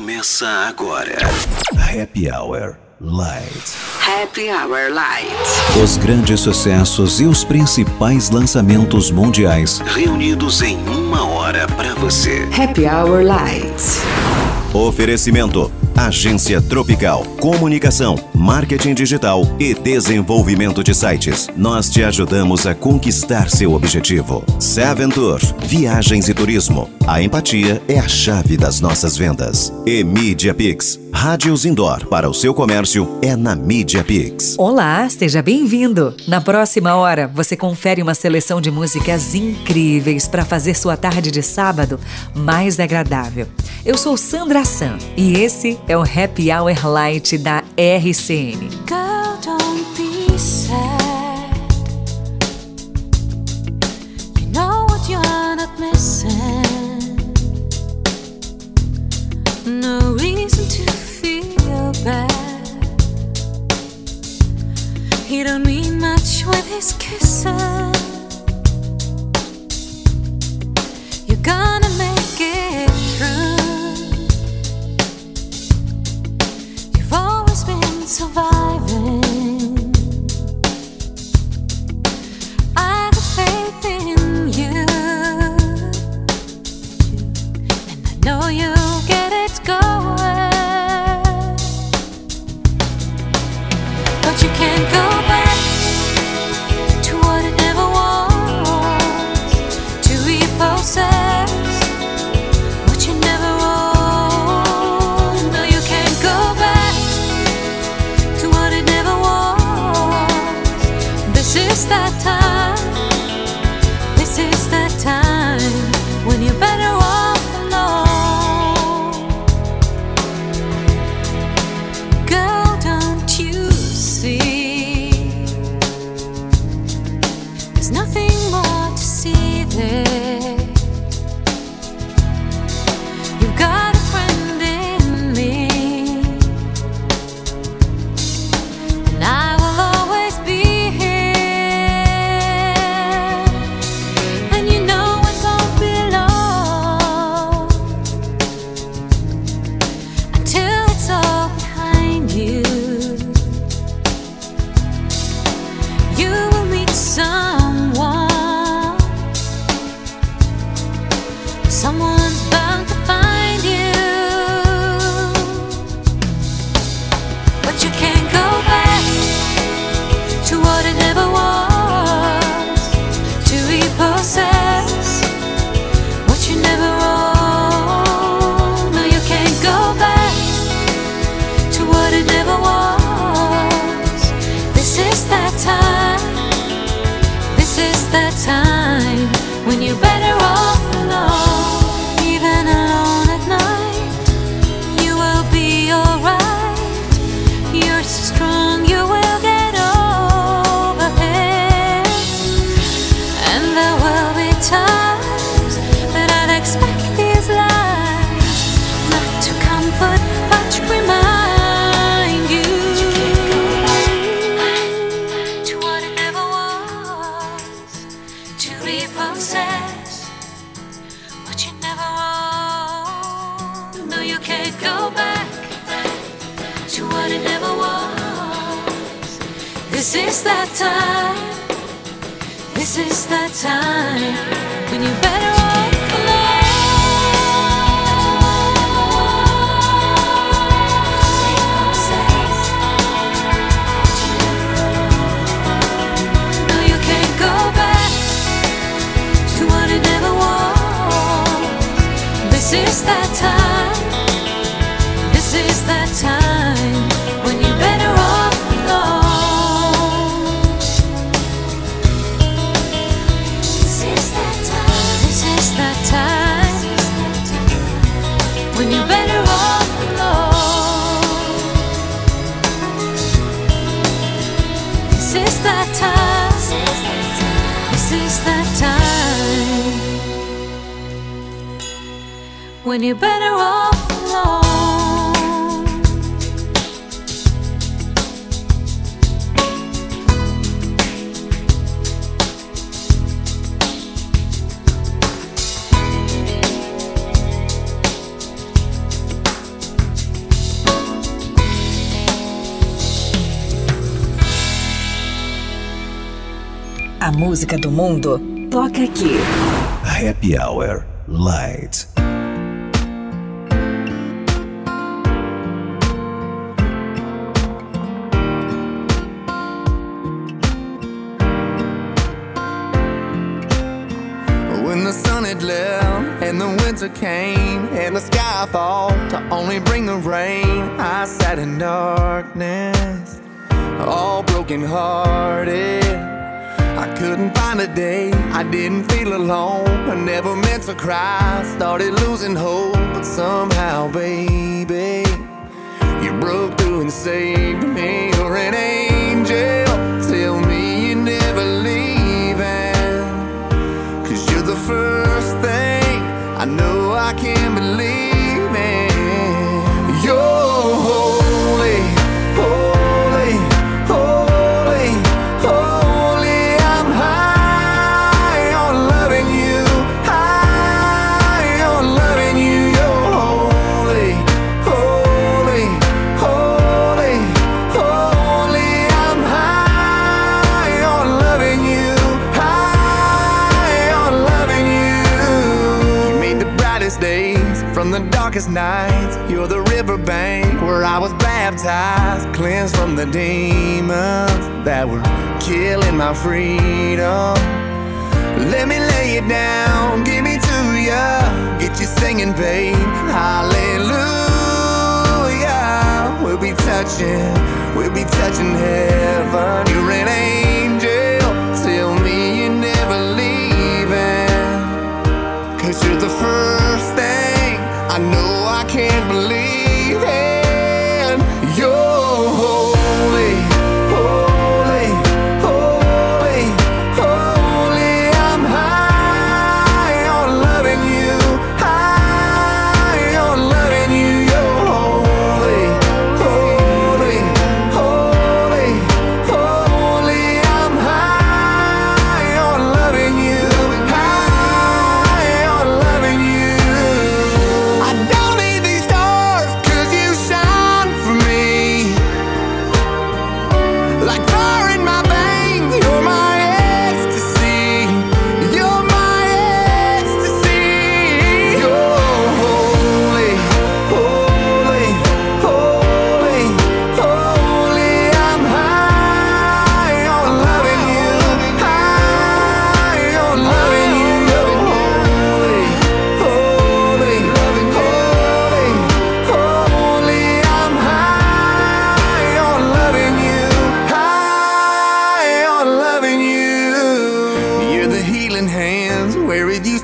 começa agora. Happy Hour Light. Happy Hour Light. Os grandes sucessos e os principais lançamentos mundiais reunidos em uma hora para você. Happy Hour Light. Oferecimento Agência Tropical, Comunicação, Marketing Digital e Desenvolvimento de Sites. Nós te ajudamos a conquistar seu objetivo. Seven Tour, Viagens e Turismo. A empatia é a chave das nossas vendas. E Media Pix, Rádios Indoor para o seu comércio é na Media Pix. Olá, seja bem-vindo. Na próxima hora, você confere uma seleção de músicas incríveis para fazer sua tarde de sábado mais agradável. Eu sou Sandra San e esse é o Happy Hour Light da RCN. Girl, don't be sad. You know what you're not missing. No reason to bad. He don't mean much with his kisses. You're gonna make when you're better off alone. A música do mundo toca aqui. Happy Hour Light. didn't feel alone. I never meant to cry. Started losing hope, but somehow, baby, you broke through and saved me. free.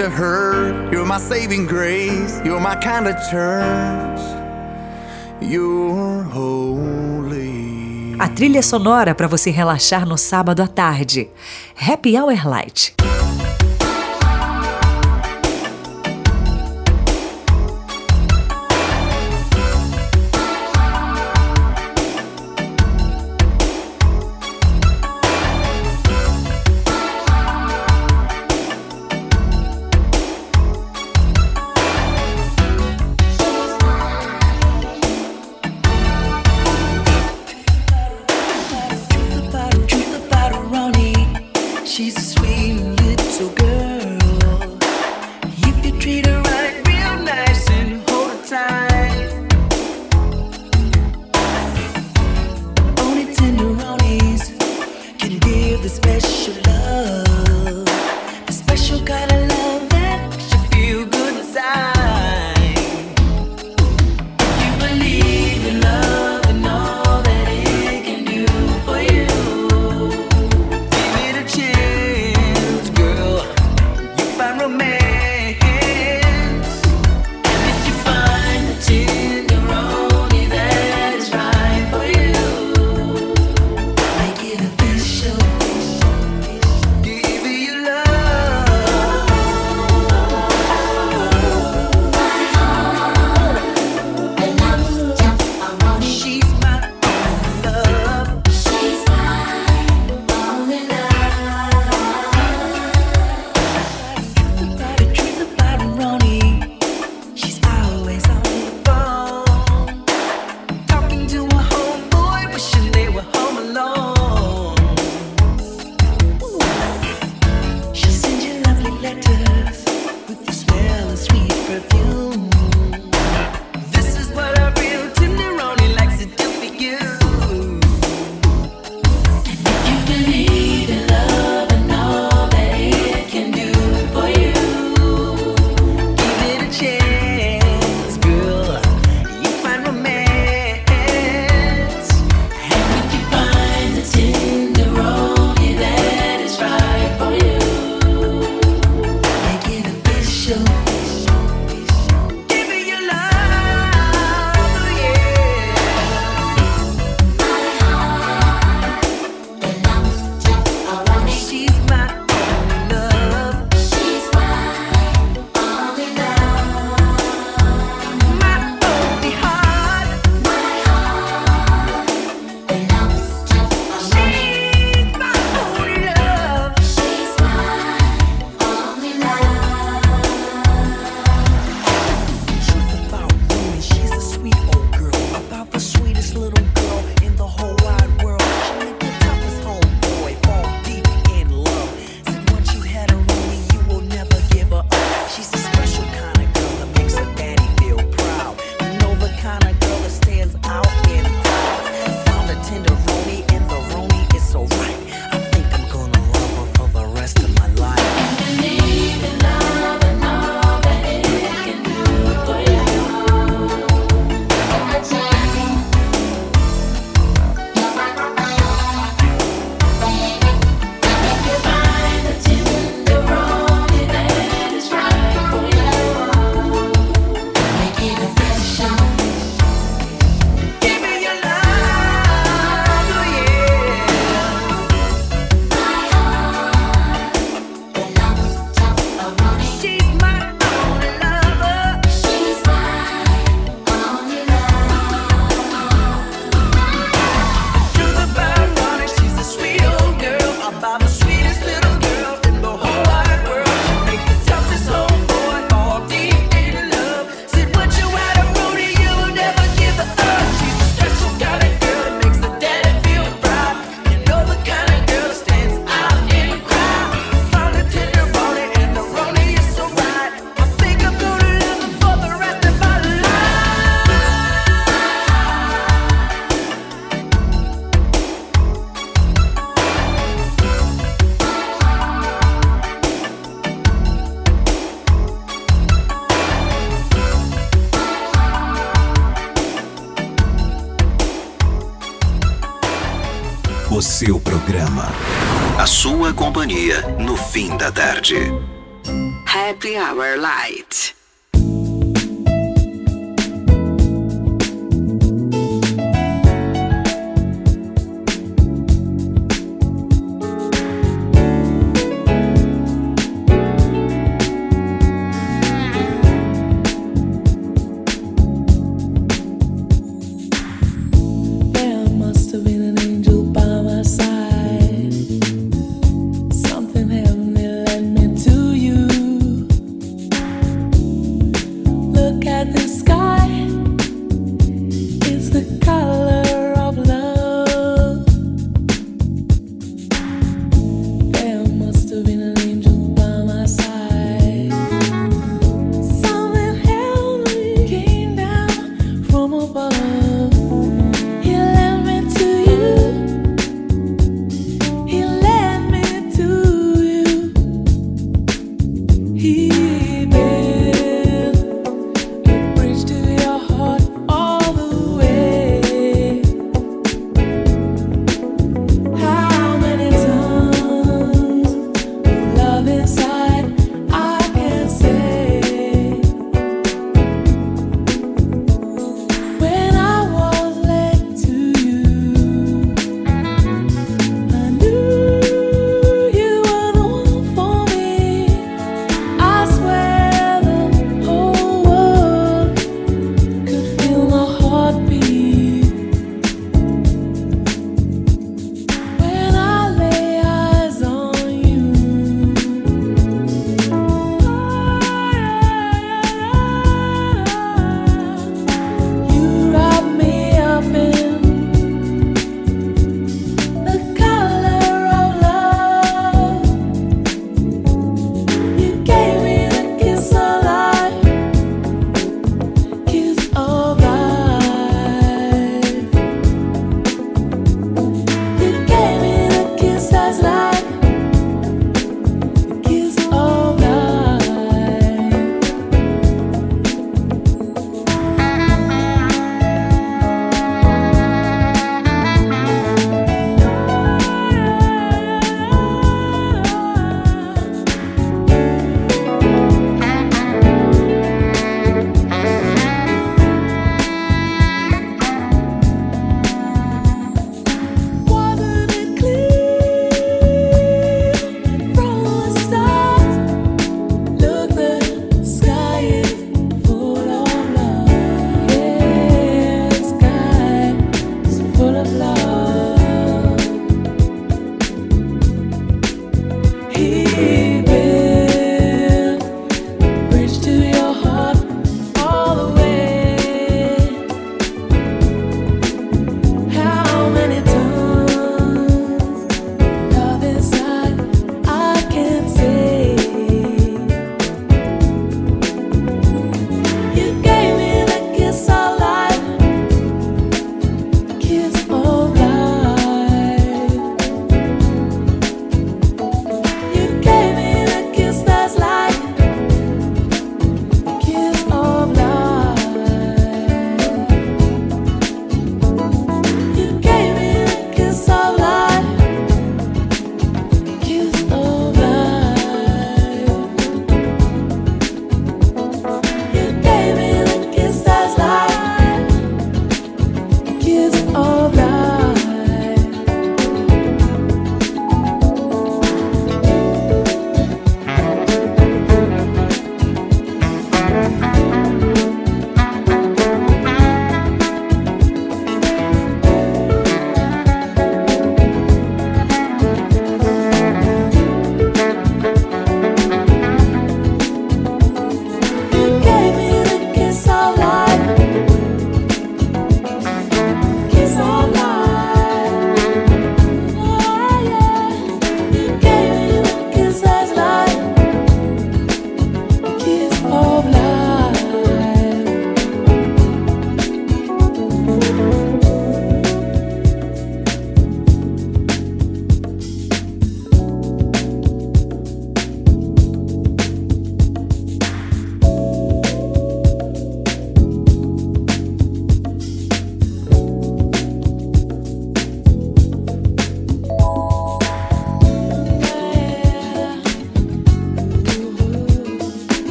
to hurt. You're my saving grace. You're my kind of church. You're holy. A trilha sonora para você relaxar no sábado à tarde. Happy Hour Light.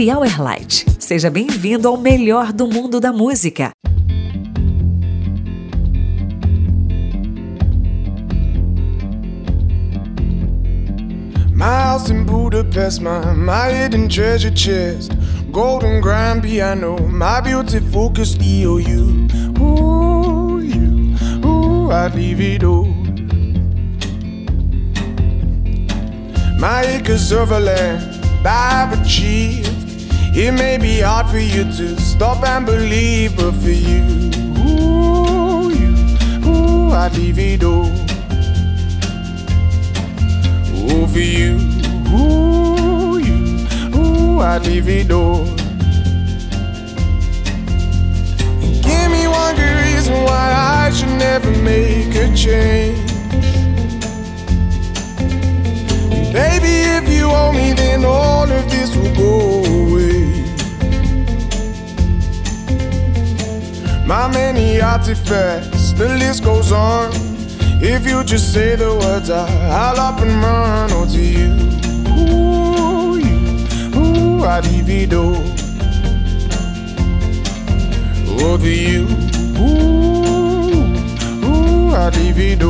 Happy Hour Light. Seja bem-vindo ao melhor do mundo da música. My house in Budapest, my, my hidden treasure chest. Golden grand piano, my beauty focus EOU. Ooh, you, ooh, I'd leave it all. My acres of land I've achieved. It may be hard for you to stop and believe, but for you, ooh, you, ooh, I'd leave it all. Ooh, for you, ooh, you, ooh, I'd leave it all. Give me one good reason why I should never make a change. Baby, if you owe me, then all of this will go away. My many artifacts, the list goes on. If you just say the words, I, I'll up and run. Oh, to you, ooh, you, ooh, I'd divido. Oh, to you, ooh, ooh, I'd divido.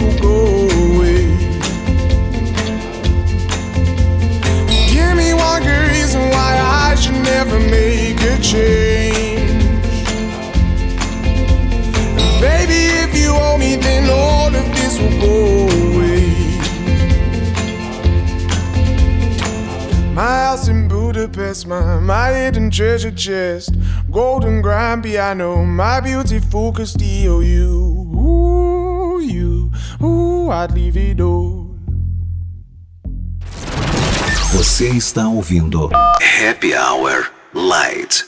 will go away. Give me one good reason why I should never make a change. And Baby, if you owe me, then all of this will go away. My house in Budapest, my, my hidden treasure chest. Golden grand piano, my beautiful Castillo. You, ooh, you, ooh, I'd leave it all. Você está ouvindo Happy Hour Light.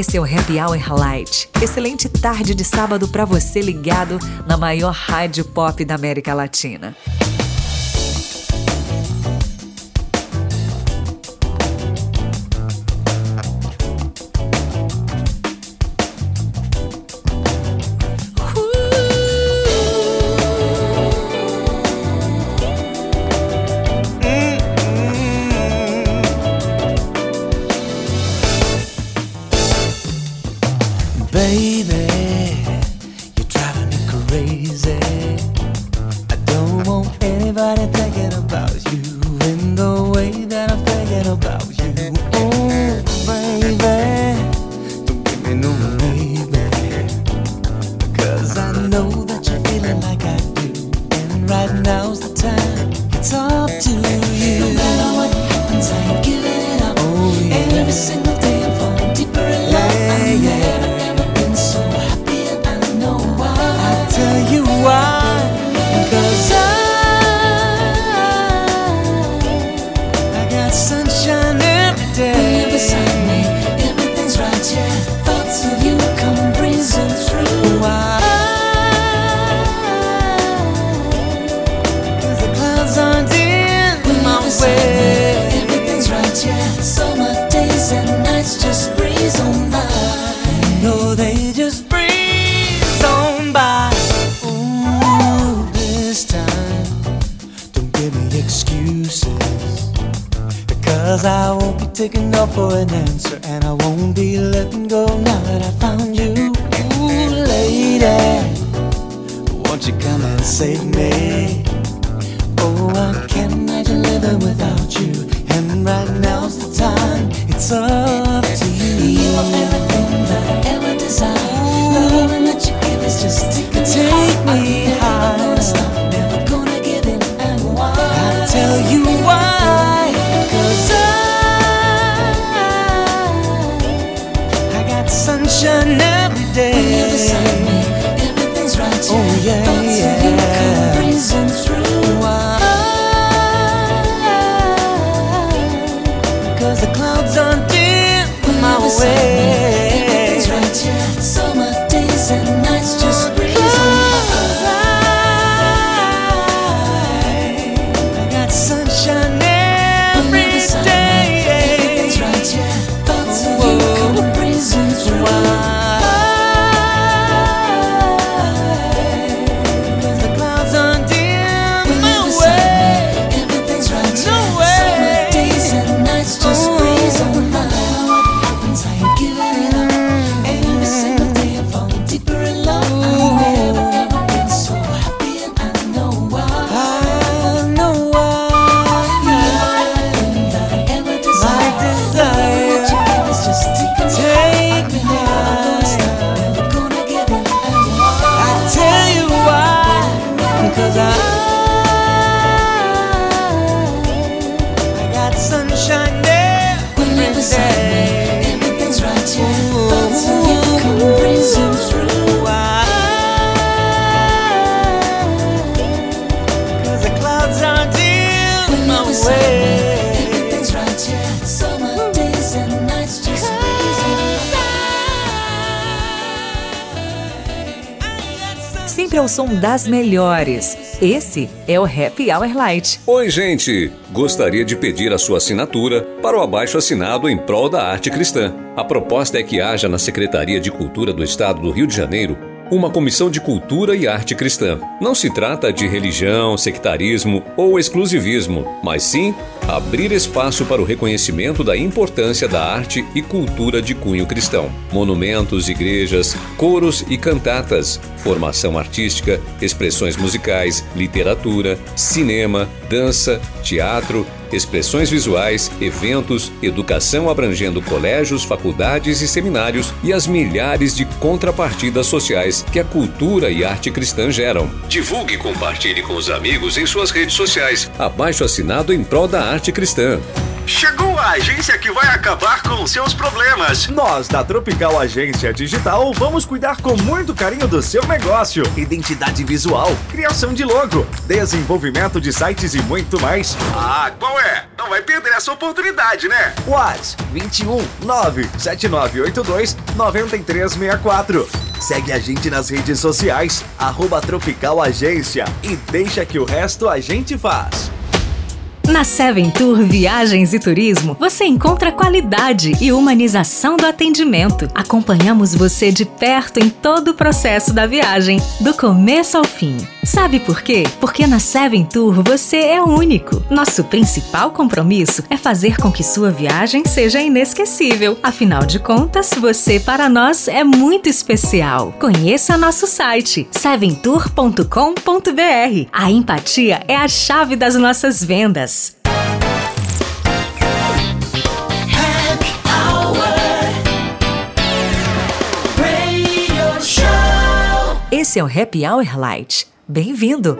Esse é o Happy Hour Light. Excelente tarde de sábado para você ligado na maior rádio pop da América Latina. today. Das melhores. Esse é o Happy Hour Light. Oi, gente! Gostaria de pedir a sua assinatura para o abaixo assinado em prol da arte cristã. A proposta é que haja na Secretaria de Cultura do Estado do Rio de Janeiro uma comissão de cultura e arte cristã. Não se trata de religião, sectarismo ou exclusivismo, mas sim abrir espaço para o reconhecimento da importância da arte e cultura de cunho cristão. Monumentos, igrejas, coros e cantatas, formação artística, expressões musicais, literatura, cinema, dança, teatro, expressões visuais, eventos, educação abrangendo colégios, faculdades e seminários e as milhares de contrapartidas sociais que a cultura e arte cristã geram. Divulgue e compartilhe com os amigos em suas redes sociais. Abaixo assinado em prol da arte cristã. Chegou a agência que vai acabar com seus problemas. Nós, da Tropical Agência Digital, vamos cuidar com muito carinho do seu negócio. Identidade visual, criação de logo, desenvolvimento de sites e muito mais. Ah, qual é? Não vai perder essa oportunidade, né? Whats 21 97982 9364. Segue a gente nas redes sociais, arroba Tropical Agência e deixa que o resto a gente faz. Na Seven Tour Viagens e Turismo, você encontra qualidade e humanização do atendimento. Acompanhamos você de perto em todo o processo da viagem, do começo ao fim. Sabe por quê? Porque na Seven Tour você é único. Nosso principal compromisso é fazer com que sua viagem seja inesquecível. Afinal de contas, você para nós é muito especial. Conheça nosso site seventour.com.br. A empatia é a chave das nossas vendas. Esse é o Happy Hour Light. Bem-vindo!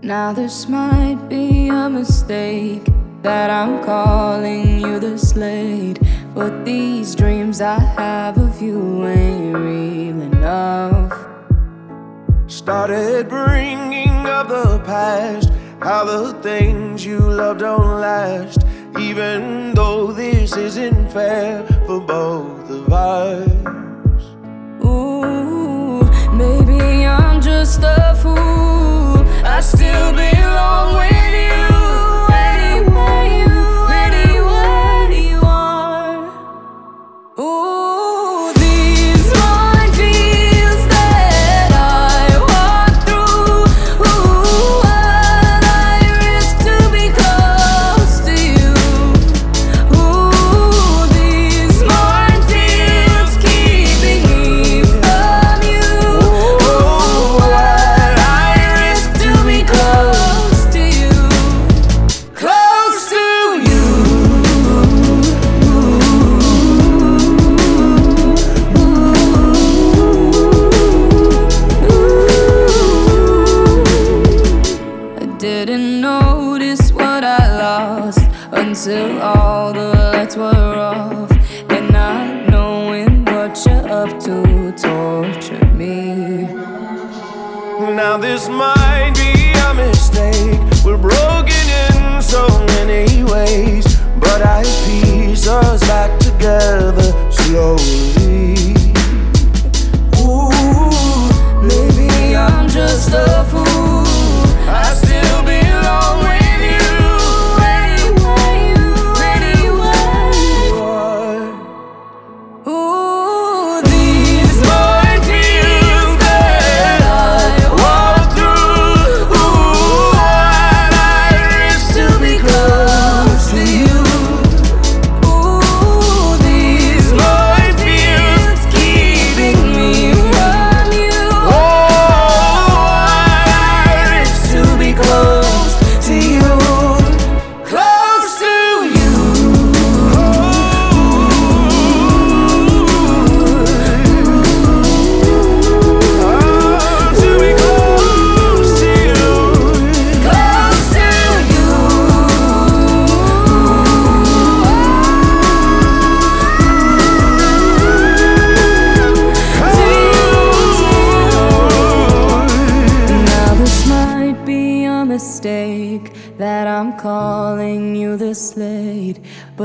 Now this might be a mistake that I'm calling you the slate, but these dreams I have of you ain't real enough. Started bringing up the past, how the things you love don't last, even though this isn't fair for both of us. Ooh, maybe I'm just a fool. I still belong with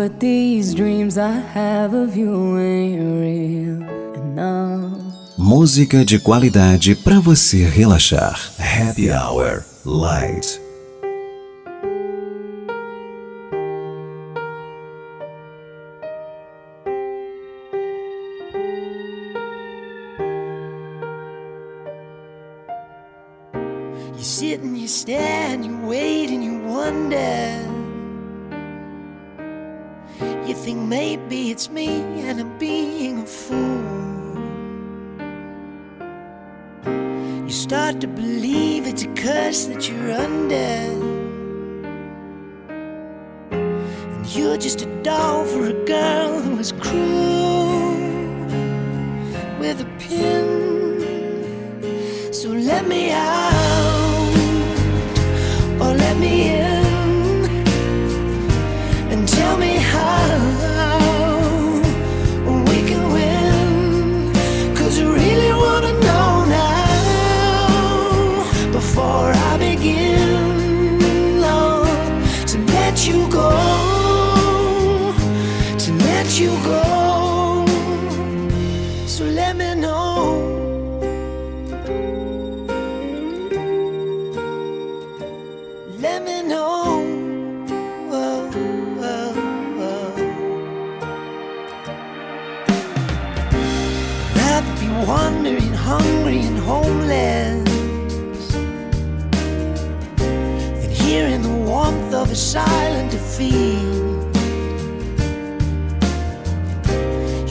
but these dreams I have of you ain't real enough. Música de qualidade para você relaxar. Happy Hour Light. You sit and you stare and you wait and you wonder. You think maybe it's me and I'm being a fool. You start to believe it's a curse that you're under. And you're just a doll for a girl who is cruel with a pin. So let me out or let me in let me know. Whoa, whoa, whoa. Rather be wandering, hungry, and homeless than here in the warmth of a silent defeat.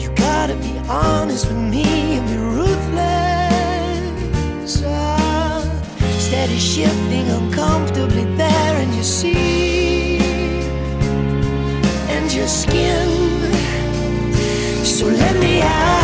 You gotta be honest with me and be ruthless. Uh, steady shifting uncomfortably see and your skin. So let me out.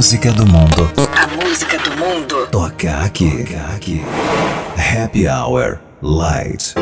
música do mundo. A música do mundo. Toca aqui. Toca aqui. Happy Hour Light.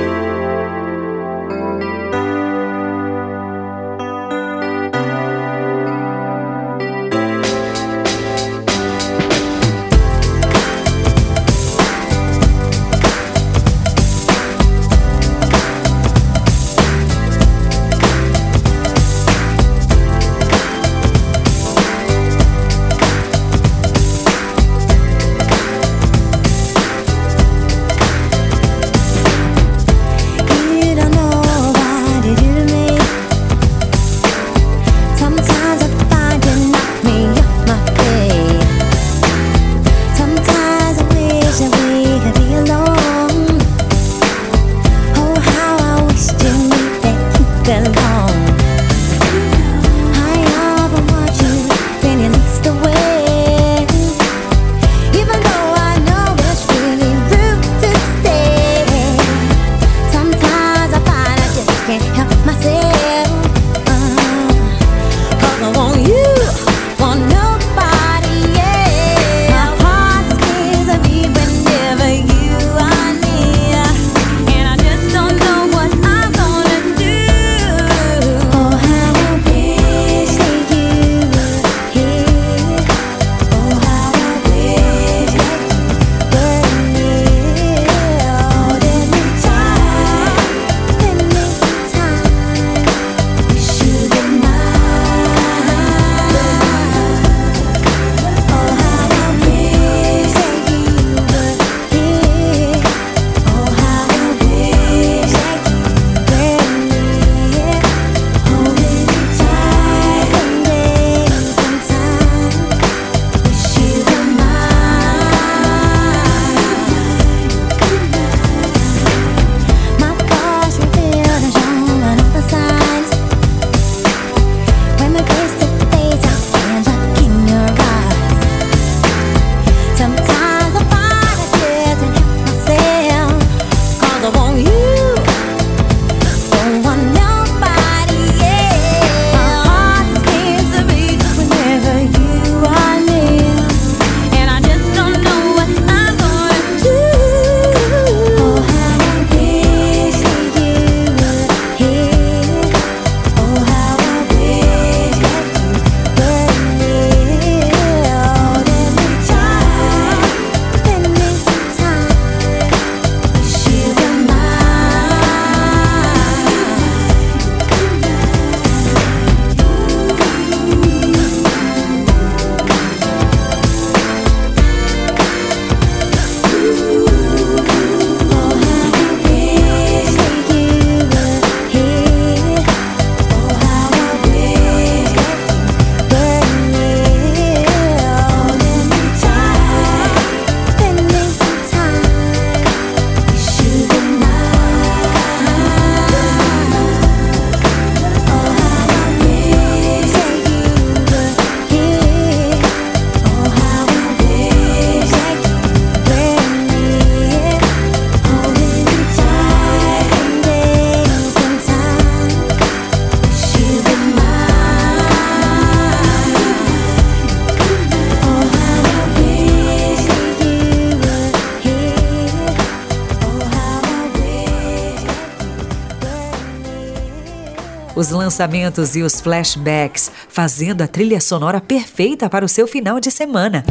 os lançamentos e os flashbacks, fazendo a trilha sonora perfeita para o seu final de semana.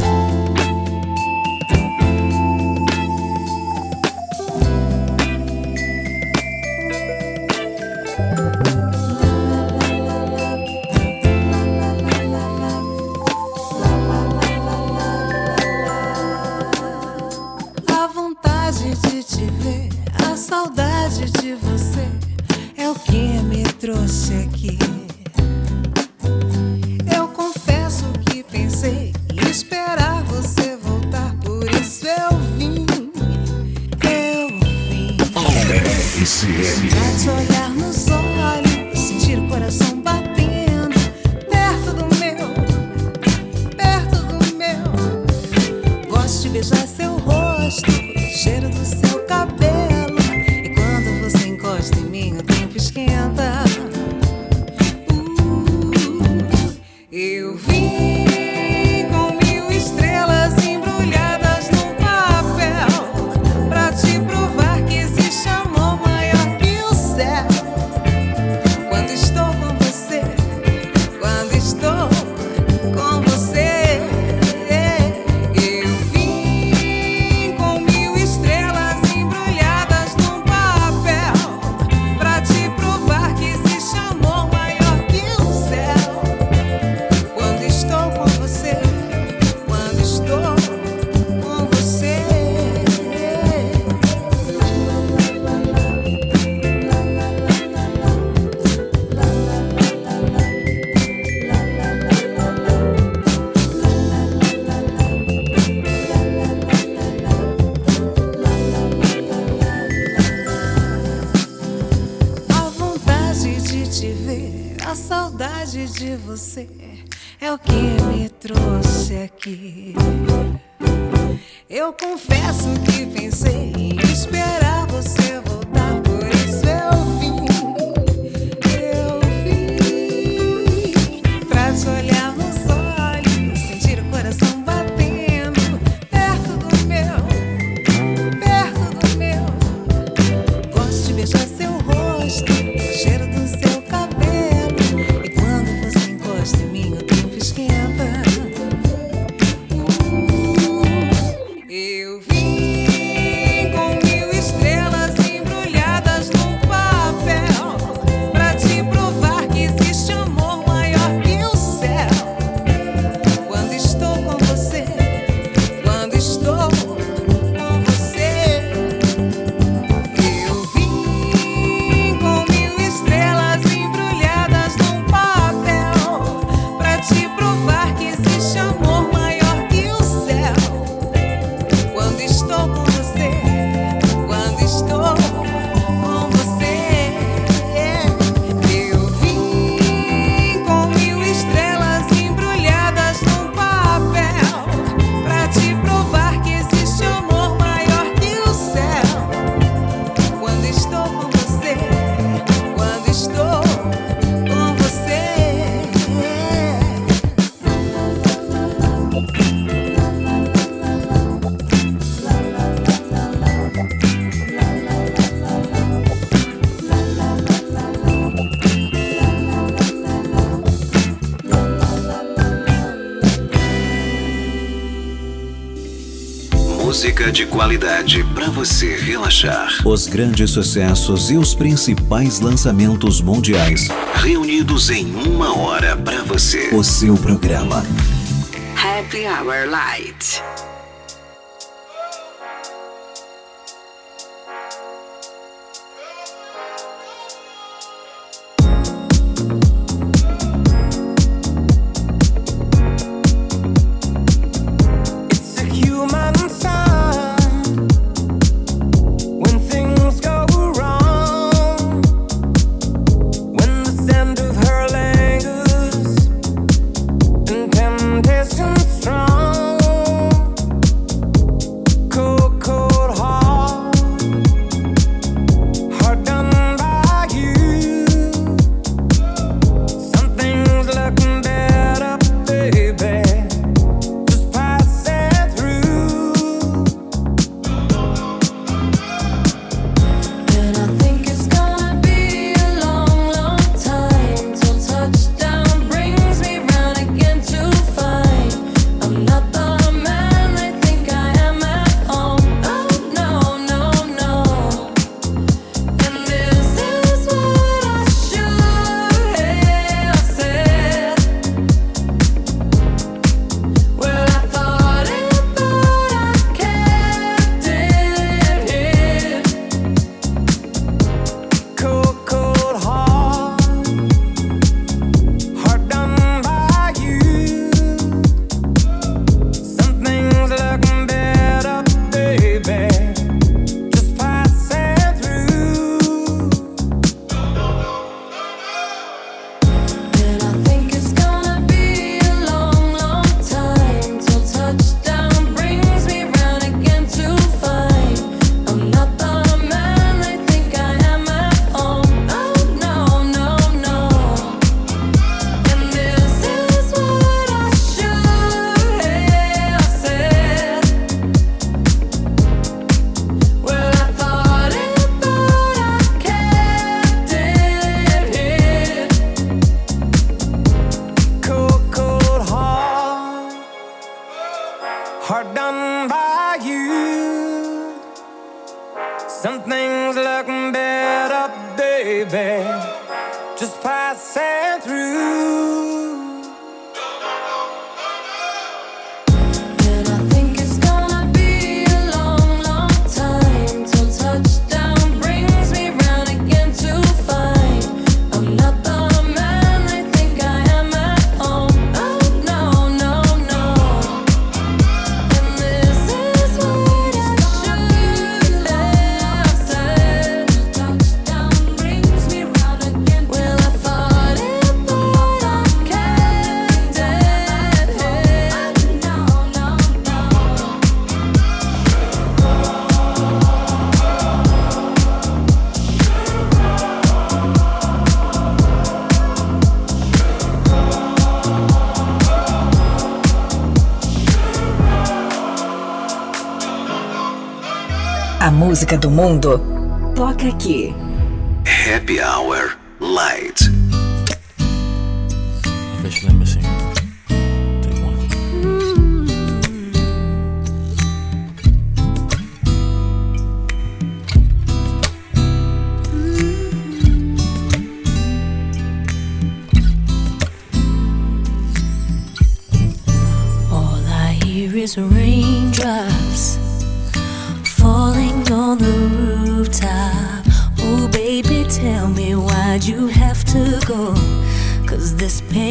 música de qualidade para você relaxar. Os grandes sucessos e os principais lançamentos mundiais reunidos em uma hora para você. O seu programa Happy Hour Light. música do mundo, toca aqui. Happy Hour Light. All I hear is rain. this pain.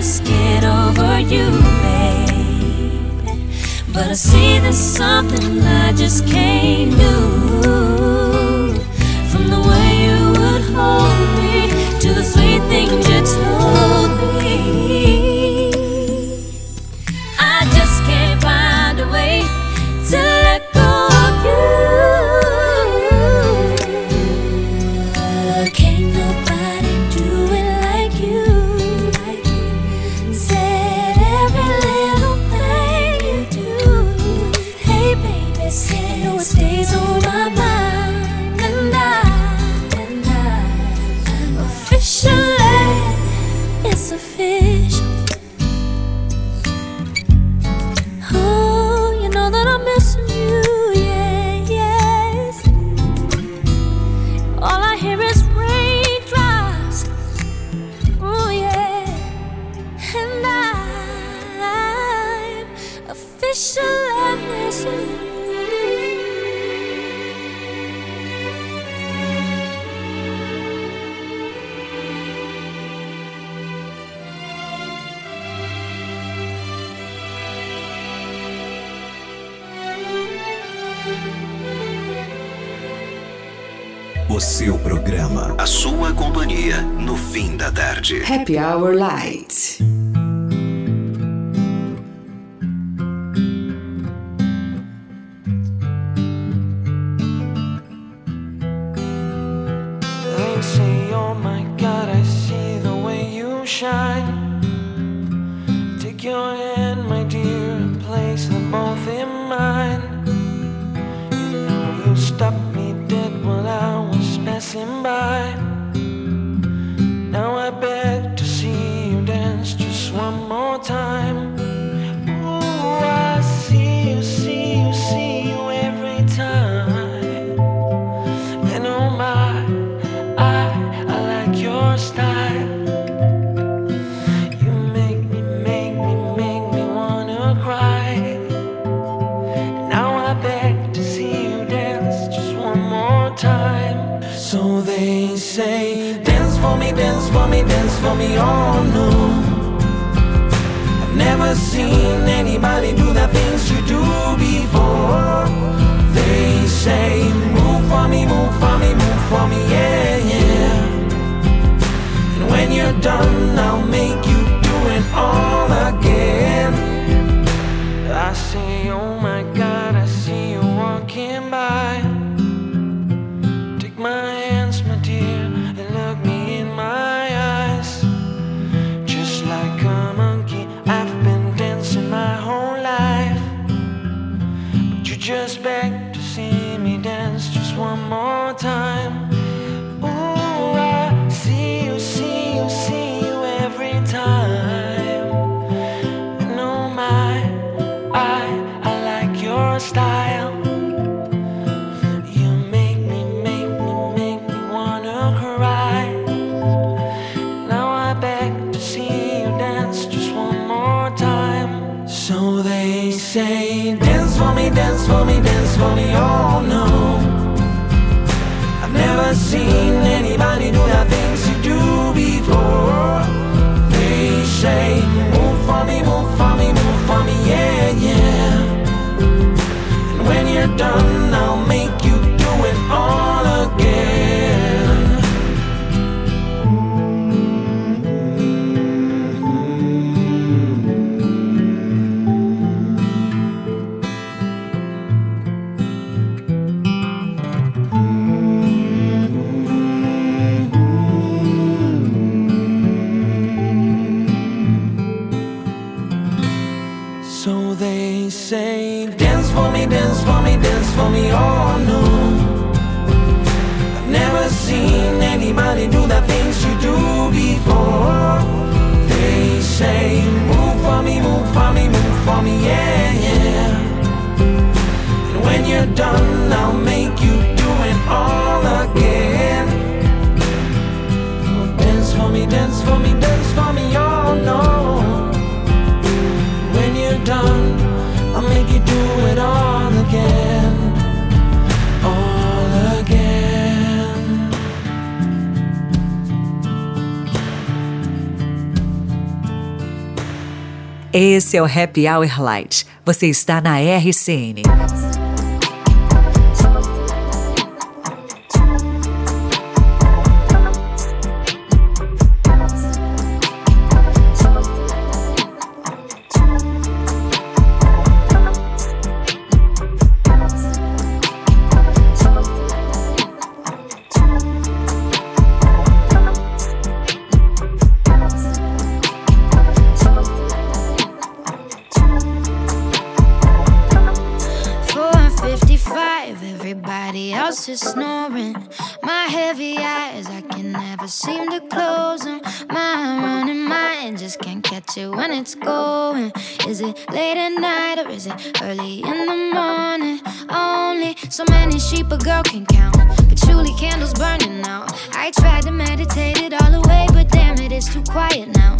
just get over you, babe. But I see there's something I just can't do. Oh way you shine. Take your hand, for me, oh. I've never seen anybody do the things you do before. They say, move for me, move for me, move for me, yeah, yeah. And when you're done, seen anybody do the things you do before. They say, move for me, move for me, move for me, yeah, yeah. And when you're done, Esse é o Happy Hour Light. Você está na RCN. Seem to close them. My running mind just can't catch it when it's going. Is it late at night or is it early in the morning? Only so many sheep a girl can count. Patchouli candles burning out. I tried to meditate it all away, but damn it, it's too quiet now.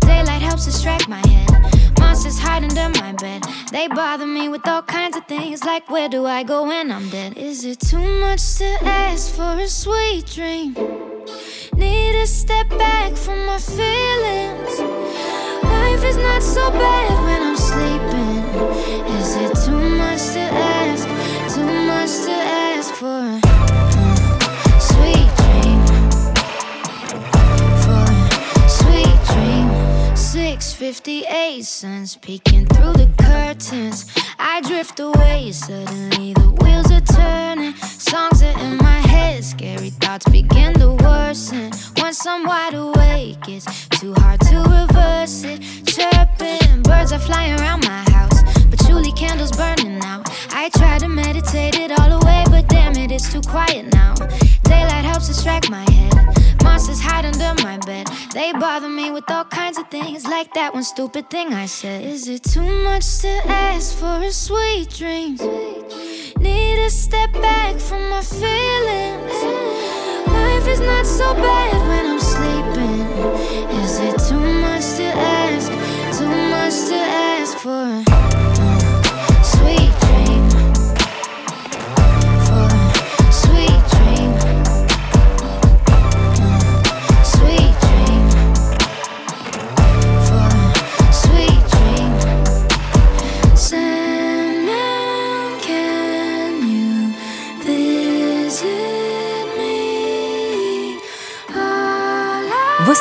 Daylight helps distract my head. Monsters hide under my bed. They bother me with all kinds of things, like where do I go when I'm dead? Is it too much to ask for a sweet dream? Need a step back from my feelings. Life is not so bad when I'm sleeping. Is it too much to ask? Too much to ask for? Uh, fifty-eight suns peeking through the curtains. I drift away. Suddenly the wheels are turning. Songs are in my head, scary thoughts begin to worsen. Once I'm wide awake, it's too hard to reverse it. Chirping, birds are flying around my house, Julie candles burning out. I try to meditate it all away, but damn it, it's too quiet now. Daylight helps distract my head. Monsters hide under my bed. They bother me with all kinds of things, like that one stupid thing I said. Is it too much to ask for a sweet dream? Need to step back from my feelings. Life is not so bad when I'm sleeping. Is it too much to ask? Too much to ask for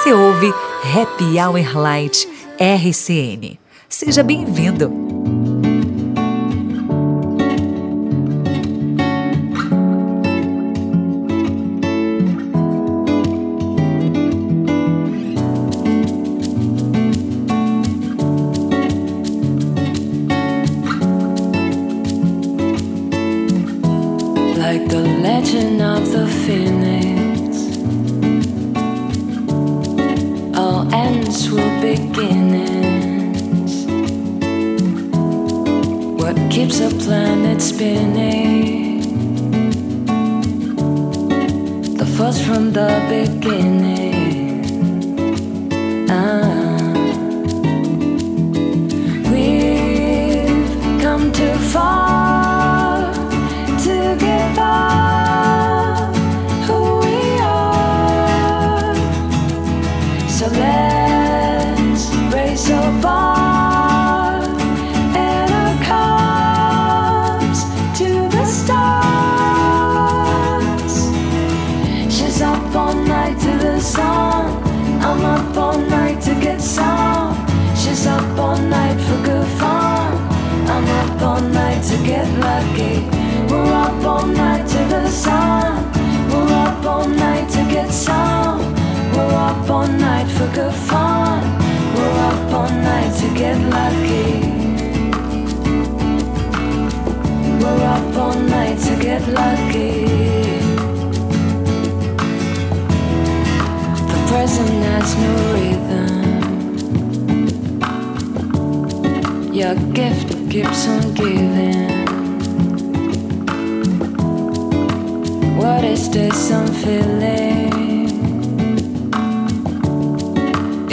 Você ouve Happy Hour Light RCN. Seja bem-vindo.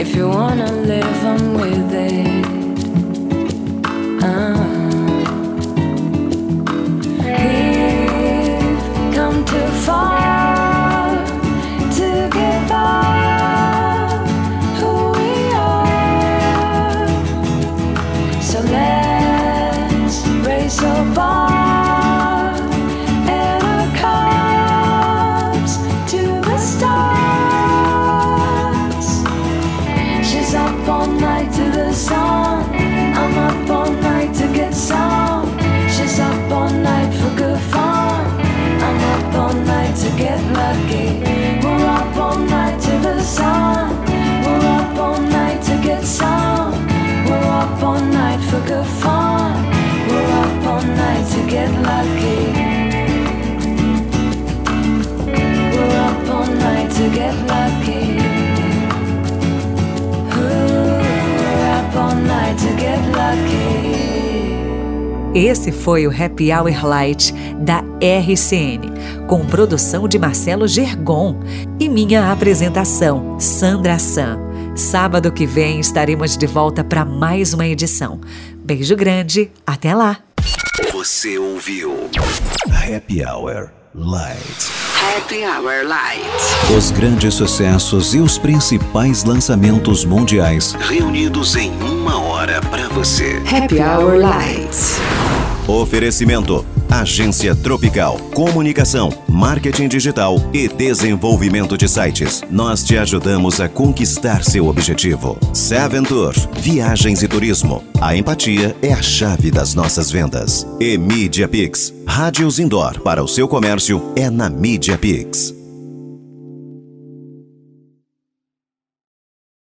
If you wanna live, I'm with it. Ah. Esse foi o Happy Hour Light da RCN, com produção de Marcelo Gergon e minha apresentação, Sandra San. Sábado que vem estaremos de volta para mais uma edição. Beijo grande, até lá! Você ouviu Happy Hour Light. Happy Hour Light. Os grandes sucessos e os principais lançamentos mundiais reunidos em uma hora para você. Happy Hour Light. Oferecimento: Agência Tropical, Comunicação, Marketing Digital e Desenvolvimento de Sites. Nós te ajudamos a conquistar seu objetivo. Seven Tour, Viagens e Turismo. A empatia é a chave das nossas vendas. E Media Pix, Rádios Indoor para o seu comércio é na Media Pix.